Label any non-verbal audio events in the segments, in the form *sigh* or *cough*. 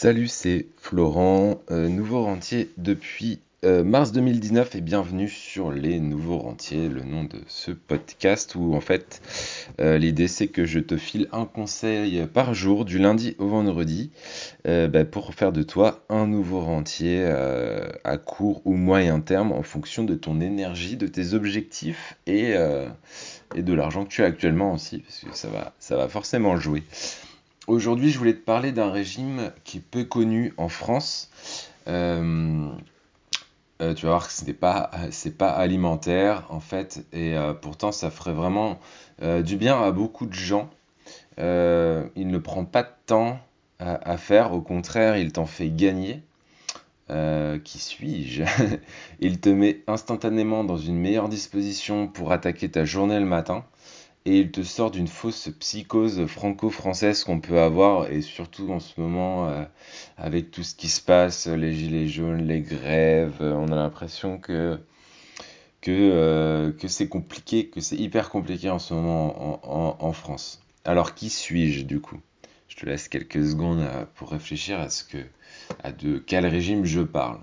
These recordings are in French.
Salut, c'est Florent, euh, nouveau rentier depuis euh, mars 2019 et bienvenue sur les nouveaux rentiers, le nom de ce podcast où en fait euh, l'idée c'est que je te file un conseil par jour du lundi au vendredi bah, pour faire de toi un nouveau rentier à court ou moyen terme en fonction de ton énergie, de tes objectifs et, de l'argent que tu as actuellement aussi parce que ça va forcément jouer. Aujourd'hui, je voulais te parler d'un régime qui est peu connu en France. Euh, euh, tu vas voir que ce n'est pas, alimentaire en fait, et euh, pourtant ça ferait vraiment du bien à beaucoup de gens. il ne prend pas de temps à, faire, au contraire, il t'en fait gagner. qui suis-je? *laughs* Il te met instantanément dans une meilleure disposition pour attaquer ta journée le matin et il te sort d'une fausse psychose franco-française qu'on peut avoir, et surtout en ce moment, euh, avec tout ce qui se passe, les gilets jaunes, les grèves, euh, on a l'impression euh, que c'est compliqué, que c'est hyper compliqué en ce moment en, en, France. Alors qui suis-je du coup? Je te laisse quelques secondes pour réfléchir à ce que, à de quel régime je parle.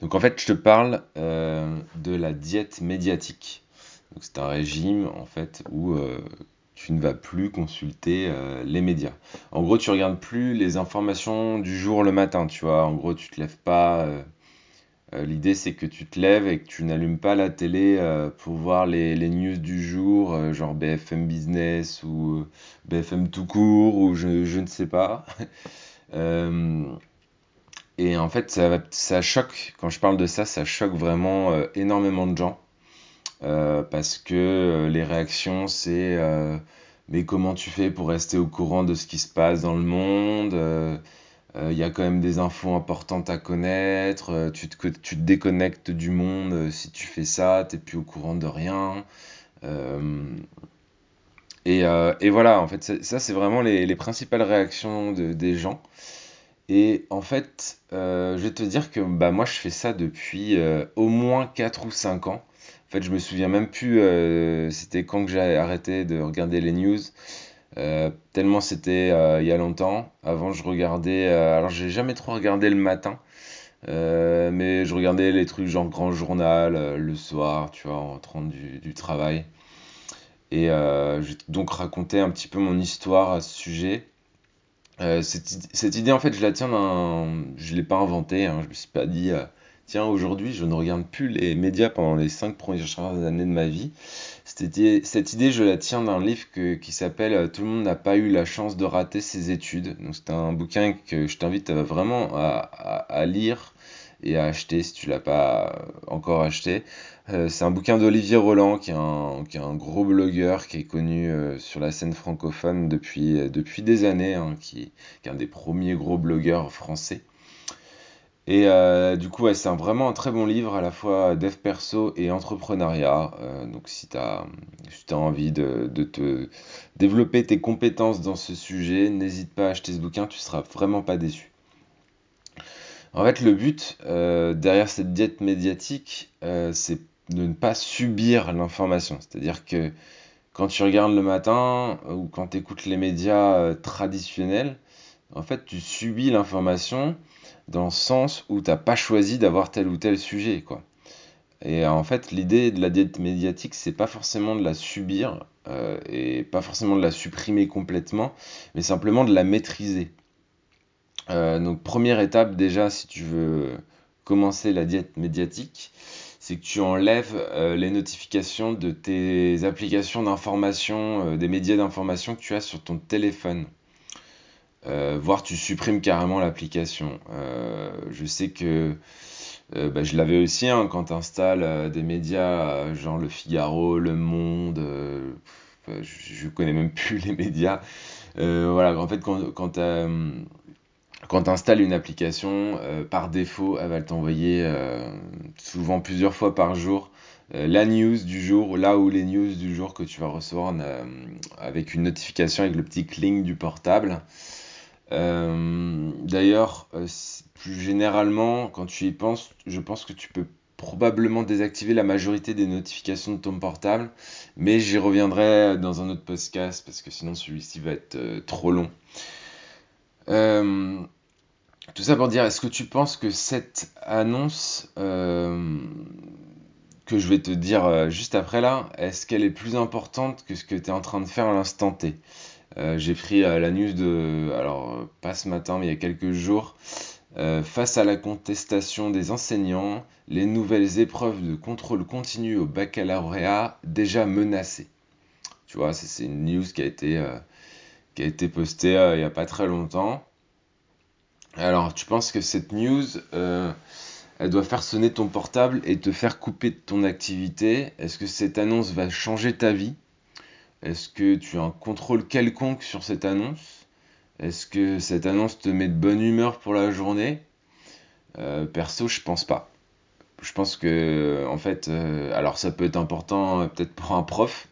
Donc en fait, je te parle de la diète médiatique c'est un régime en fait où euh, tu ne vas plus consulter euh, les médias. En gros, tu regardes plus les informations du jour le matin, tu vois. En gros, tu te lèves pas. Euh, l'idée, c'est que tu te lèves et que tu n'allumes pas la télé pour voir les, news du jour, genre BFM Business ou BFM tout court ou je, ne sais pas. *laughs* et en fait, ça, ça choque, quand je parle de ça, ça choque vraiment énormément de gens. Euh, parce que euh, les réactions, c'est euh, mais comment tu fais pour rester au courant de ce qui se passe dans le monde Il y a quand même des infos importantes à connaître, tu te, déconnectes du monde si tu fais ça, tu n'es plus au courant de rien. Et, voilà, en fait, ça, c'est vraiment les, les, principales réactions de, des gens. Et en fait, je vais te dire que bah, moi, je fais ça depuis au moins 4 ou 5 ans. En fait, je me souviens même plus euh, c'était quand que j'ai arrêté de regarder les news. Euh, tellement c'était euh, il y a longtemps. Avant, je regardais. alors, j'ai jamais trop regardé le matin. mais je regardais les trucs genre grand journal le soir, tu vois, en rentrant du, travail. Et je donc raconter un petit peu mon histoire à ce sujet. cette, idée, en fait, je la tiens d'un. Je l'ai pas inventée, hein, je me suis pas dit tiens, aujourd'hui, je ne regarde plus les médias pendant les cinq premières années de ma vie. Cette idée, je la tiens d'un livre qui s'appelle euh, Tout le monde n'a pas eu la chance de rater ses études. C'est un bouquin que je t'invite euh, vraiment à, lire et à acheter si tu l'as pas encore acheté. Euh, c'est un bouquin d'Olivier Roland, qui est, un, gros blogueur qui est connu sur la scène francophone depuis, depuis des années, hein, qui, est un des premiers gros blogueurs français. Et euh, du coup, c'est vraiment un très bon livre, à la fois dev perso et entrepreneuriat. Euh, donc, si tu as, envie de, te développer tes compétences dans ce sujet, n'hésite pas à acheter ce bouquin, tu seras vraiment pas déçu. En fait, le but euh, derrière cette diète médiatique, c'est de ne pas subir l'information. C'est-à-dire que quand tu regardes le matin ou quand tu écoutes les médias traditionnels, en fait, tu subis l'information dans le sens où tu n'as pas choisi d'avoir tel ou tel sujet, quoi. Et en fait, l'idée de la diète médiatique, c'est pas forcément de la subir euh, et pas forcément de la supprimer complètement, mais simplement de la maîtriser. Euh, donc, première étape, déjà, si tu veux commencer la diète médiatique, c'est que tu enlèves euh, les notifications de tes applications d'information, des médias d'information que tu as sur ton téléphone. Euh, voire tu supprimes carrément l'application. Euh, je sais que euh, bah, je l'avais aussi hein, quand tu installes des médias genre Le Figaro, Le Monde, je, connais même *laughs* plus les médias. voilà, en fait, quand, quand tu installes une application, par défaut, elle va t'envoyer souvent plusieurs fois par jour la news du jour, là où les news du jour que tu vas recevoir avec une notification avec le petit cling du portable. Euh, d'ailleurs, euh, plus généralement, quand tu y penses, je pense que tu peux probablement désactiver la majorité des notifications de ton portable, mais j'y reviendrai dans un autre podcast parce que sinon celui-ci va être euh, trop long. tout ça pour dire, est-ce que tu penses que cette annonce que je vais te dire juste après là, est-ce qu'elle est plus importante que ce que tu es en train de faire à l'instant T? J'ai pris la news de, alors pas ce matin, mais il y a quelques jours, face à la contestation des enseignants, les nouvelles épreuves de contrôle continu au baccalauréat déjà menacées. Tu vois, c'est une news qui a été, qui a été postée il n'y a pas très longtemps. Alors, tu penses que cette news, euh, elle doit faire sonner ton portable et te faire couper de ton activité? Est-ce que cette annonce va changer ta vie? Est-ce que tu as un contrôle quelconque sur cette annonce? Est-ce que cette annonce te met de bonne humeur pour la journée? Euh, Perso, je pense pas. Je pense que, en fait, euh, alors ça peut être important peut-être pour un prof,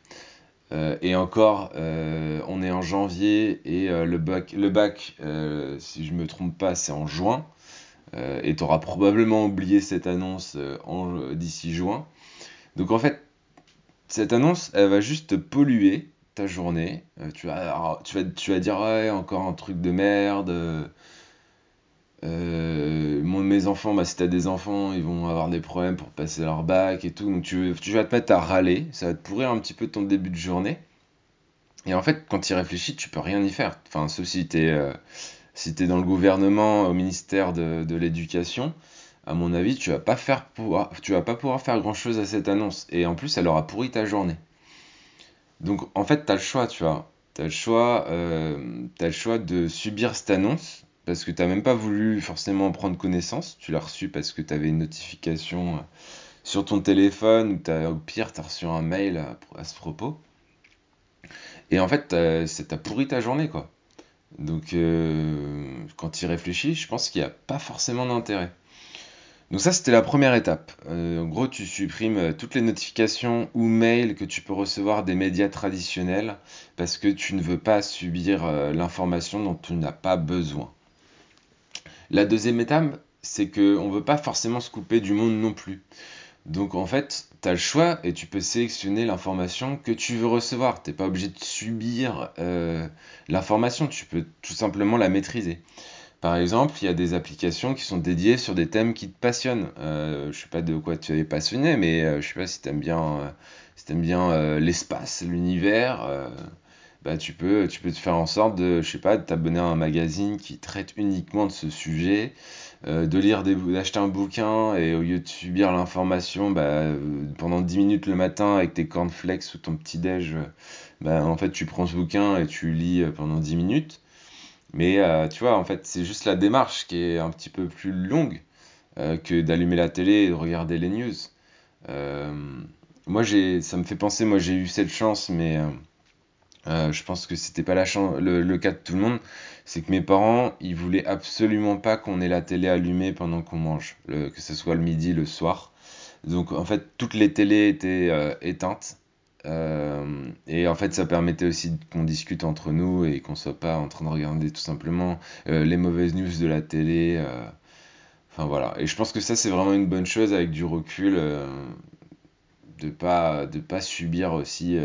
euh, et encore, euh, on est en janvier et euh, le bac, le bac si je me trompe pas, c'est en juin. et tu auras probablement oublié cette annonce d'ici juin. Donc en fait, cette annonce, elle va juste polluer ta journée. tu, vas, tu, vas, tu vas dire, ouais, encore un truc de merde. Euh, mes enfants, bah, si t'as des enfants, ils vont avoir des problèmes pour passer leur bac et tout. Donc tu, vas te mettre à râler, ça va te pourrir un petit peu ton début de journée. Et en fait, quand tu y réfléchis, tu peux rien y faire. Enfin, sauf si t'es euh, si es dans le gouvernement, au ministère de l'éducation, à mon avis, tu vas pas vas pas pouvoir faire grand chose à cette annonce. Et en plus, elle aura pourri ta journée. Donc en fait, tu as le choix, tu vois. Tu as le choix, euh, le choix de subir cette annonce parce que tu n'as même pas voulu forcément prendre connaissance. Tu l'as reçu parce que tu avais une notification euh, sur ton téléphone ou au pire, tu as reçu un mail à, ce propos. Et en fait, ça t'a pourri ta journée, quoi. Donc, euh, quand tu y réfléchis, je pense qu'il n'y a pas forcément d'intérêt. Donc ça, c'était la première étape. Euh, en gros, tu supprimes toutes les notifications ou mails que tu peux recevoir des médias traditionnels parce que tu ne veux pas subir l'information dont tu n'as pas besoin. La deuxième étape, c'est qu'on ne veut pas forcément se couper du monde non plus. Donc en fait, tu as le choix et tu peux sélectionner l'information que tu veux recevoir. Tu n'es pas obligé de subir euh, l'information, tu peux tout simplement la maîtriser. Par exemple, il y a des applications qui sont dédiées sur des thèmes qui te passionnent. Euh, je sais pas de quoi tu es passionné, mais euh, je ne sais pas si tu aimes bien, si aimes bien l'espace, l'univers bah, tu peux, te faire en sorte de, t'abonner à un magazine qui traite uniquement de ce sujet, euh, de lire d'acheter un bouquin et au lieu de subir l'information, bah, euh, pendant 10 minutes le matin avec tes cornflakes ou ton petit déj, bah, en fait, tu prends ce bouquin et tu lis euh, pendant 10 minutes. Mais tu vois, en fait, c'est juste la démarche qui est un petit peu plus longue que d'allumer la télé et de regarder les news. moi, j'ai, ça me fait penser, moi, j'ai eu cette chance, mais euh, je pense que c'était pas le, cas de tout le monde. C'est que mes parents, ils voulaient absolument pas qu'on ait la télé allumée pendant qu'on mange, que ce soit le midi, le soir. Donc en fait, toutes les télés étaient euh, éteintes. Euh, et en fait, ça permettait aussi qu'on discute entre nous et qu'on soit pas en train de regarder tout simplement les mauvaises news de la télé. Enfin voilà. Et je pense que ça, c'est vraiment une bonne chose avec du recul, de pas de pas subir aussi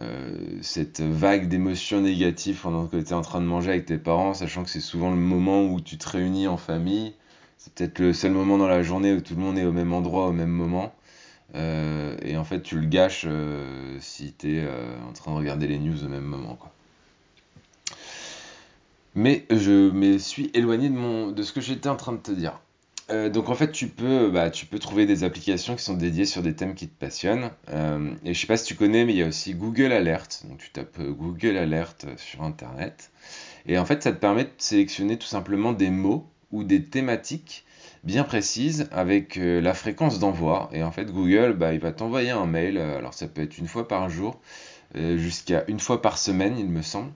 euh, cette vague d'émotions négatives pendant que tu es en train de manger avec tes parents, sachant que c'est souvent le moment où tu te réunis en famille. C'est peut-être le seul moment dans la journée où tout le monde est au même endroit au même moment. Euh, et en fait, tu le gâches euh, si tu es en train de regarder les news au même moment. Quoi. Mais je me suis éloigné de, ce que j'étais en train de te dire. Euh, donc en fait, tu peux, bah, tu peux trouver des applications qui sont dédiées sur des thèmes qui te passionnent. Euh, et je sais pas si tu connais, mais il y a aussi Google Alert. Donc tu tapes euh, Google Alert sur Internet. Et en fait, ça te permet de sélectionner tout simplement des mots ou des thématiques bien précises avec la fréquence d'envoi. Et en fait, Google, bah, il va t'envoyer un mail. Alors ça peut être une fois par jour, jusqu'à une fois par semaine, il me semble,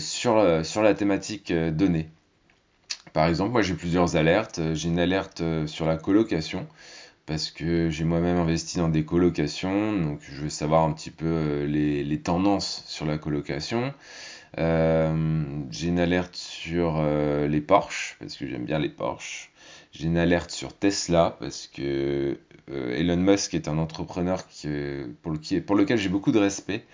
sur, la thématique donnée. Par exemple, moi j'ai plusieurs alertes. J'ai une alerte euh, sur la colocation parce que j'ai moi-même investi dans des colocations, donc je veux savoir un petit peu euh, les, tendances sur la colocation. Euh, j'ai une alerte sur les Porsche parce que j'aime bien les Porsche. J'ai une alerte sur Tesla parce que Elon Musk est un entrepreneur qui, pour, le, pour lequel j'ai beaucoup de respect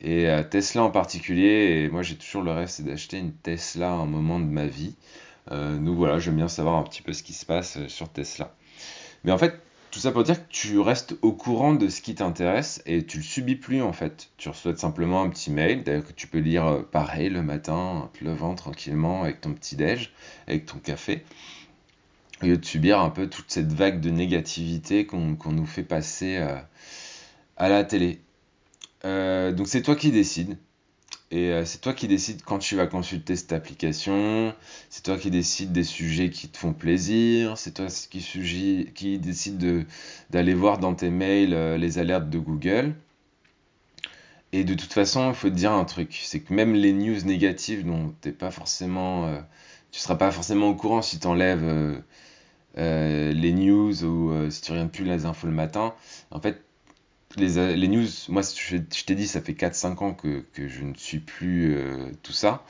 Et euh, Tesla en particulier, et moi j'ai toujours le rêve, d'acheter une Tesla à un moment de ma vie. Euh, donc voilà, j'aime bien savoir un petit peu ce qui se passe euh, sur Tesla. Mais en fait, tout ça pour dire que tu restes au courant de ce qui t'intéresse et tu le subis plus en fait. Tu reçois simplement un petit mail, d'ailleurs que tu peux lire euh, pareil le matin, te levant tranquillement avec ton petit déj, avec ton café, au lieu de subir un peu toute cette vague de négativité qu'on qu'on nous fait passer euh, à la télé. Euh, donc c'est toi qui décides. Et euh, c'est toi qui décides quand tu vas consulter cette application, c'est toi qui décides des sujets qui te font plaisir, c'est toi qui, sugi- qui d'aller voir dans tes mails euh, les alertes de Google. Et de toute façon, il faut te dire un truc, c'est que même les news négatives dont t'es pas forcément, euh, tu seras pas forcément au courant si tu enlèves les news ou si tu regardes plus les infos le matin. En fait, les, les news, moi je, t'ai dit, ça fait quatre cinq ans que, que je ne suis plus euh, tout ça.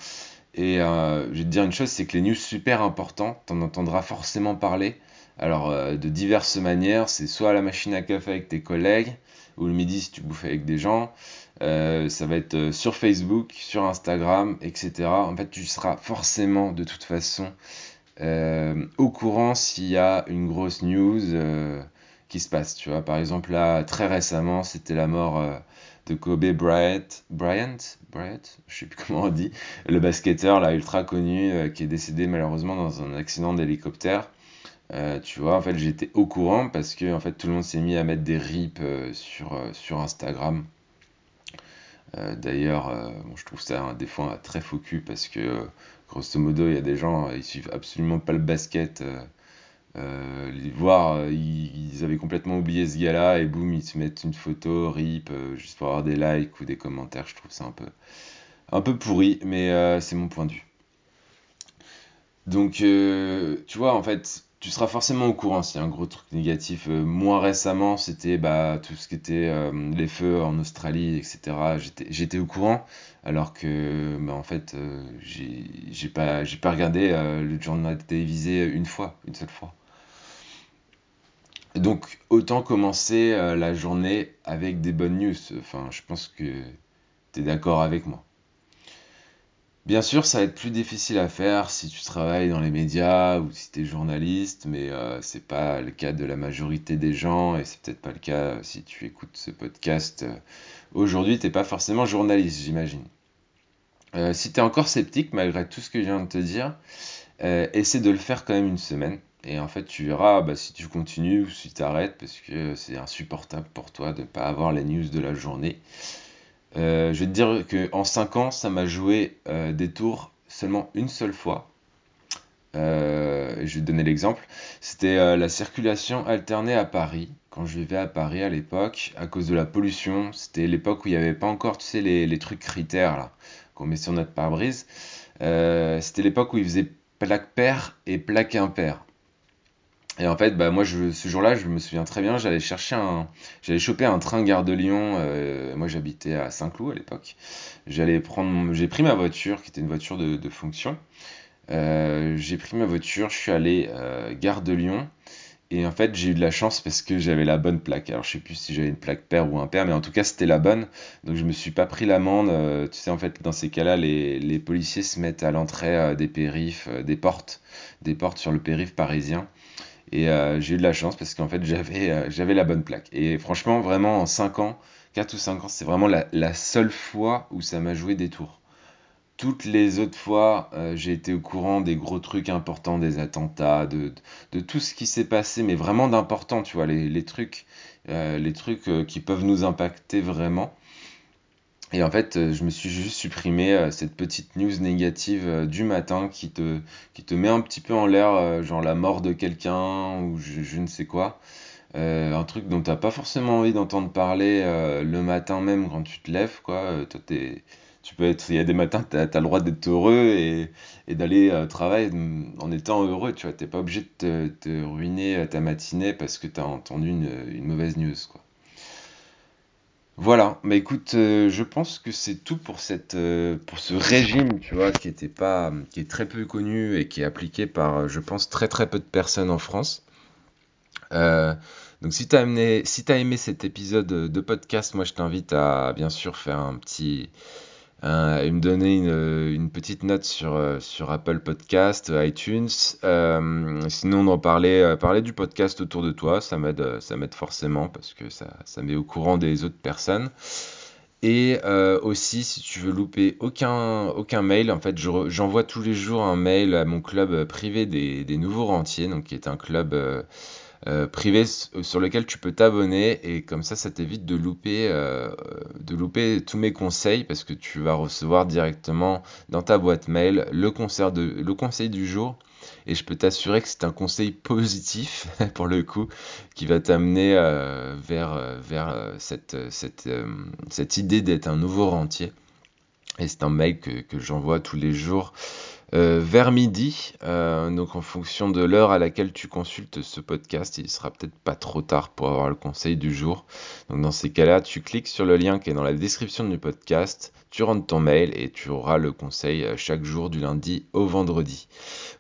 Et euh, je vais te dire une chose, c'est que les news super importantes, t'en entendras forcément parler. Alors, euh, de diverses manières, c'est soit à la machine à café avec tes collègues, ou le midi si tu bouffes avec des gens, ça va être sur Facebook, sur Instagram, etc. En fait, tu seras forcément, de toute façon, au courant s'il y a une grosse news qui se passe. Tu vois, par exemple, là, très récemment, c'était la mort euh, de Kobe Bryant, Bryant, Bryant, je sais plus *laughs* comment on dit, le basketteur là ultra connu euh, qui est décédé malheureusement dans un accident d'hélicoptère. Euh, tu vois, en fait, j'étais au courant parce que en fait tout le monde s'est mis à mettre des rips sur sur Instagram. D'ailleurs, bon, je trouve ça hein, des fois très faux cul parce que grosso modo, il y a des gens, ils suivent absolument pas le basket. Euh, voir, euh, ils, avaient complètement oublié ce gars-là et boum, ils se mettent une photo, rip, euh, juste pour avoir des likes ou des commentaires. Je trouve ça un peu, un peu pourri, mais c'est mon point de vue. Donc, tu vois, en fait, tu seras forcément au courant s'il y a un gros truc négatif. Euh, moi, récemment, c'était bah, tout ce qui était euh, les feux en Australie, etc. J'étais, au courant, alors que, bah, en fait, euh, j'ai pas, pas regardé euh, le journal télévisé une fois, une seule fois. Donc, autant commencer euh, la journée avec des bonnes news. Enfin, je pense que tu es d'accord avec moi. Bien sûr, ça va être plus difficile à faire si tu travailles dans les médias ou si tu es journaliste, mais euh, c'est pas le cas de la majorité des gens et c'est peut-être pas le cas euh, si tu écoutes ce podcast. euh, Aujourd'hui, t'es pas forcément journaliste, j'imagine. Si tu es encore sceptique, malgré tout ce que je viens de te dire, essaie de le faire quand même une semaine. Et en fait, tu verras bah, si tu continues ou si tu arrêtes, parce que c'est insupportable pour toi de ne pas avoir les news de la journée. Euh, je vais te dire qu'en 5 ans, ça m'a joué euh, des tours seulement une seule fois. Euh, je vais te donner l'exemple. C'était la circulation alternée à Paris. Quand je vivais à Paris à l'époque, à cause de la pollution, c'était l'époque où il n'y avait pas encore, tu sais, les, trucs critères là, qu'on met sur notre pare-brise. C'était l'époque où ils faisaient plaque paire et plaque impaire. Et en fait, bah moi, ce jour-là, je me souviens très bien, j'allais chercher un, j'allais choper un train gare de Lyon. euh, moi, j'habitais à Saint-Cloud à l'époque. J'allais prendre, j'ai pris ma voiture, qui était une voiture de, fonction. Euh, j'ai pris ma voiture, je suis allé euh, gare de Lyon. Et en fait, j'ai eu de la chance parce que j'avais la bonne plaque. Alors, je sais plus si j'avais une plaque paire ou impaire, mais en tout cas, c'était la bonne. Donc, je me suis pas pris l'amende. Tu sais, en fait, dans ces cas-là, les, policiers se mettent à l'entrée des périphes, des portes, des portes sur le périph' parisien. Et euh, j'ai eu de la chance parce qu'en fait, j'avais euh, j'avais la bonne plaque. Et franchement, vraiment, en 5 ans, 4 ou 5 ans, c'est vraiment la, seule fois où ça m'a joué des tours. Toutes les autres fois, euh, j'ai été au courant des gros trucs importants, des attentats, de, de, tout ce qui s'est passé, mais vraiment d'important, tu vois, les, les trucs, les trucs qui peuvent nous impacter vraiment. Et en fait, euh, je me suis juste supprimé euh, cette petite news négative euh, du matin qui te, met un petit peu en l'air, genre la mort de quelqu'un ou je, ne sais quoi. Un truc dont t'as pas forcément envie d'entendre parler le matin même quand tu te lèves, quoi. Tu peux être, il y a des matins, t'as, t'as le droit d'être heureux et, et d'aller travailler mm, en étant heureux, tu vois. T'es pas obligé de te, ruiner ta matinée parce que t'as entendu une, une mauvaise news, quoi. Voilà, bah écoute, euh, je pense que c'est tout pour cette, euh, pour ce régime, tu vois, qui était pas, qui est très peu connu et qui est appliqué par, euh, je pense, très très peu de personnes en France. Donc si tu as, aimé, si as aimé cet épisode de podcast, moi je t'invite à bien sûr faire un petit... et me donner une, petite note sur, sur Apple Podcast, iTunes. sinon, d'en parler, parler du podcast autour de toi, ça m'aide, ça m'aide forcément parce que ça, ça met au courant des autres personnes. Et euh, aussi, si tu veux louper aucun, aucun mail, en fait, j'envoie tous les jours un mail à mon club privé des, des nouveaux rentiers, donc qui est un club euh, euh, privé sur lequel tu peux t'abonner et comme ça, ça t'évite de louper, de louper tous mes conseils parce que tu vas recevoir directement dans ta boîte mail le, conseil du jour et je peux t'assurer que c'est un conseil positif, *laughs* pour le coup, qui va t'amener euh, vers, euh, vers euh, cette, idée d'être un nouveau rentier. Et c'est un mail que j'envoie tous les jours vers midi. donc en fonction de l'heure à laquelle tu consultes ce podcast, il sera peut-être pas trop tard pour avoir le conseil du jour. Donc dans ces cas-là, tu cliques sur le lien qui est dans la description du podcast, tu rentres ton mail et tu auras le conseil chaque jour du lundi au vendredi.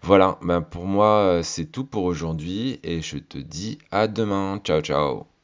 Voilà, ben pour moi c'est tout pour aujourd'hui et je te dis à demain. Ciao ciao